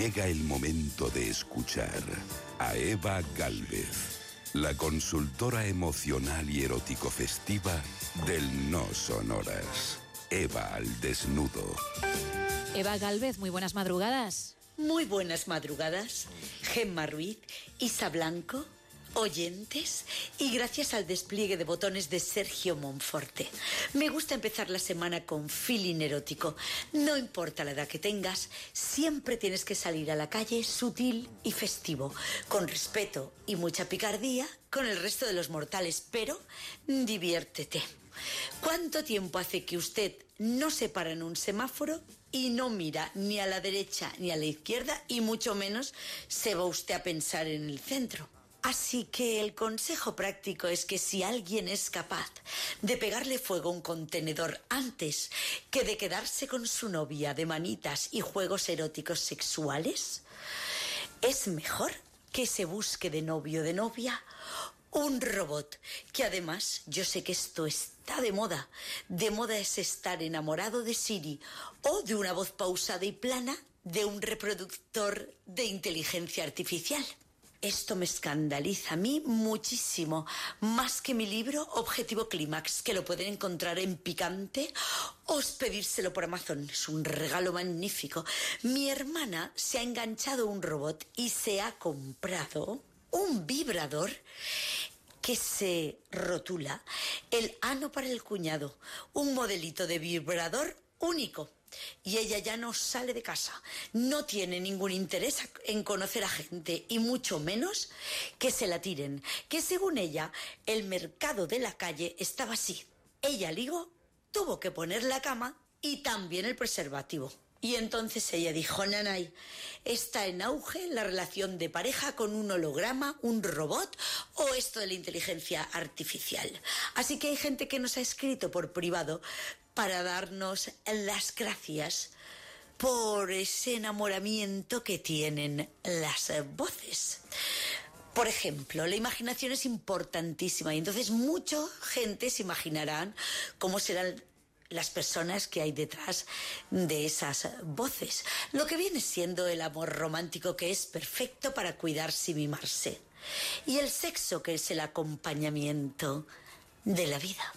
Llega el momento de escuchar a Eva Galvez, la consultora emocional y erótico festiva del No Sonoras. Eva al desnudo. Eva Galvez, muy buenas madrugadas. Muy buenas madrugadas. Gemma Ruiz, Isa Blanco, oyentes y gracias al despliegue de botones de Sergio Monforte. Me gusta empezar la semana con feeling erótico. No importa la edad que tengas, siempre tienes que salir a la calle sutil y festivo, con respeto y mucha picardía con el resto de los mortales, pero diviértete. ¿Cuánto tiempo hace que usted no se para en un semáforo y no mira ni a la derecha ni a la izquierda y mucho menos se va usted a pensar en el centro? Así que el consejo práctico es que si alguien es capaz de pegarle fuego a un contenedor antes que de quedarse con su novia de manitas y juegos eróticos sexuales, es mejor que se busque de novio de novia un robot, que además yo sé que esto está de moda. De moda es estar enamorado de Siri o de una voz pausada y plana de un reproductor de inteligencia artificial. Esto me escandaliza a mí muchísimo, más que mi libro Objetivo Clímax, que lo pueden encontrar en Picante o pedírselo por Amazon. Es un regalo magnífico. Mi hermana se ha enganchado un robot y se ha comprado un vibrador que se rotula el ano para el cuñado, un modelito de vibrador único y ella ya no sale de casa. No tiene ningún interés en conocer a gente y mucho menos que se la tiren. Que según ella, el mercado de la calle estaba así. Ella ligó, tuvo que poner la cama y también el preservativo. Y entonces ella dijo, Nanay, está en auge la relación de pareja con un holograma, un robot o esto de la inteligencia artificial. Así que hay gente que nos ha escrito por privado para darnos las gracias por ese enamoramiento que tienen las voces. Por ejemplo, la imaginación es importantísima y entonces mucha gente se imaginarán cómo serán las personas que hay detrás de esas voces. Lo que viene siendo el amor romántico que es perfecto para cuidarse y mimarse. Y el sexo que es el acompañamiento de la vida.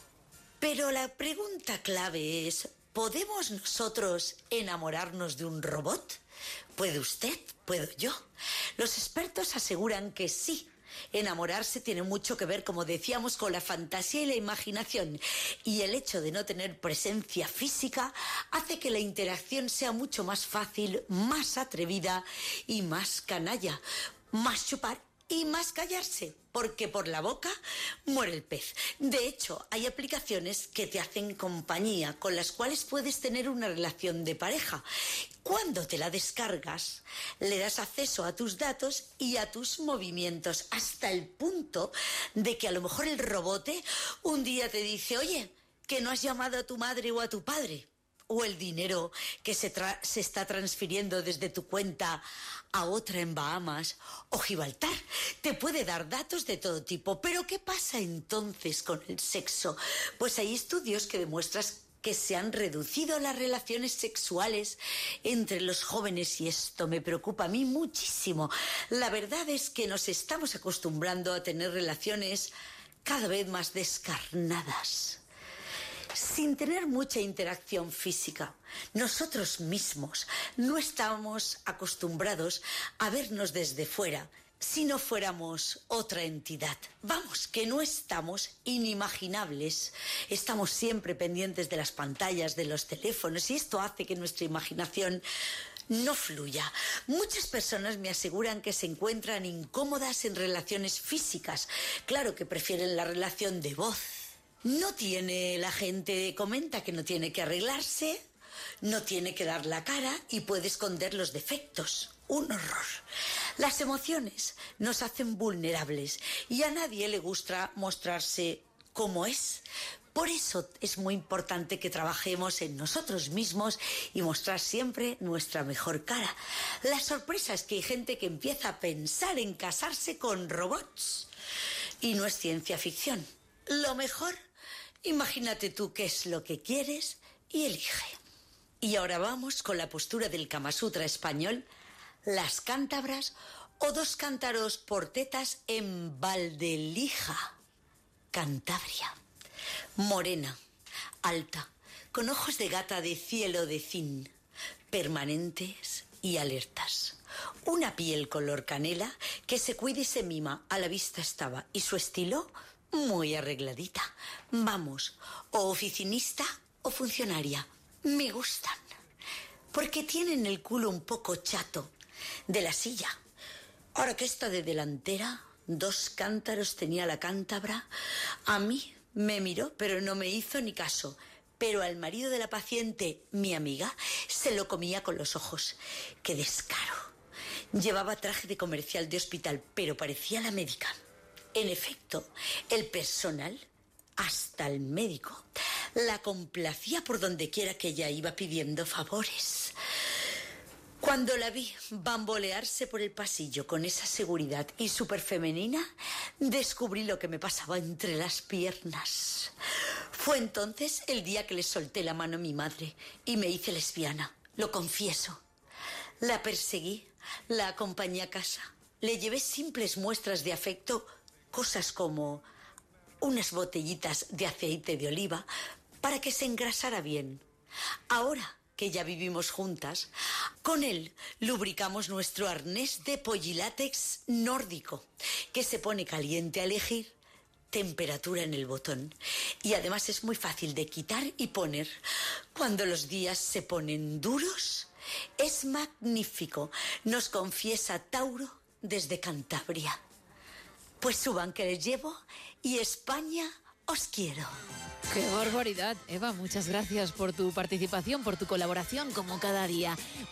Pero la pregunta clave es, ¿podemos nosotros enamorarnos de un robot? ¿Puede usted? ¿Puedo yo? Los expertos aseguran que sí. Enamorarse tiene mucho que ver, como decíamos, con la fantasía y la imaginación. Y el hecho de no tener presencia física hace que la interacción sea mucho más fácil, más atrevida y más canalla. Más chupar y más callarse, porque por la boca muere el pez. De hecho, hay aplicaciones que te hacen compañía, con las cuales puedes tener una relación de pareja. Cuando te la descargas, le das acceso a tus datos y a tus movimientos, hasta el punto de que a lo mejor el robote un día te dice, oye, que no has llamado a tu madre o a tu padre o el dinero que se, se, está transfiriendo desde tu cuenta a otra en Bahamas o Gibraltar. Te puede dar datos de todo tipo. Pero ¿qué pasa entonces con el sexo? Pues hay estudios que demuestran que se han reducido las relaciones sexuales entre los jóvenes y esto me preocupa a mí muchísimo. La verdad es que nos estamos acostumbrando a tener relaciones cada vez más descarnadas sin tener mucha interacción física. Nosotros mismos no estamos acostumbrados a vernos desde fuera si no fuéramos otra entidad. Vamos, que no estamos inimaginables. Estamos siempre pendientes de las pantallas, de los teléfonos, y esto hace que nuestra imaginación no fluya. Muchas personas me aseguran que se encuentran incómodas en relaciones físicas. Claro que prefieren la relación de voz no tiene, la gente comenta que no tiene que arreglarse, no tiene que dar la cara y puede esconder los defectos. Un horror. Las emociones nos hacen vulnerables y a nadie le gusta mostrarse como es. Por eso es muy importante que trabajemos en nosotros mismos y mostrar siempre nuestra mejor cara. La sorpresa es que hay gente que empieza a pensar en casarse con robots. Y no es ciencia ficción. Lo mejor Imagínate tú qué es lo que quieres y elige. Y ahora vamos con la postura del Kama Sutra español las cántabras o dos cántaros por tetas en Valdelija, Cantabria. Morena, alta, con ojos de gata de cielo de zinc, permanentes y alertas. Una piel color canela que se cuida y se mima, a la vista estaba, y su estilo muy arregladita. Vamos, o oficinista o funcionaria. Me gustan. Porque tienen el culo un poco chato de la silla. Ahora que está de delantera, dos cántaros tenía la cántabra, a mí me miró, pero no me hizo ni caso. Pero al marido de la paciente, mi amiga, se lo comía con los ojos. ¡Qué descaro! Llevaba traje de comercial de hospital, pero parecía la médica. En efecto, el personal, hasta el médico, la complacía por donde quiera que ella iba pidiendo favores. Cuando la vi bambolearse por el pasillo con esa seguridad y súper femenina, descubrí lo que me pasaba entre las piernas. Fue entonces el día que le solté la mano a mi madre y me hice lesbiana, lo confieso. La perseguí, la acompañé a casa, le llevé simples muestras de afecto, cosas como unas botellitas de aceite de oliva para que se engrasara bien. Ahora que ya vivimos juntas, con él lubricamos nuestro arnés de pollilátex nórdico, que se pone caliente a elegir temperatura en el botón. Y además es muy fácil de quitar y poner. Cuando los días se ponen duros, es magnífico, nos confiesa Tauro desde Cantabria. Pues suban que les llevo y España os quiero. Qué barbaridad. Eva, muchas gracias por tu participación, por tu colaboración, como cada día.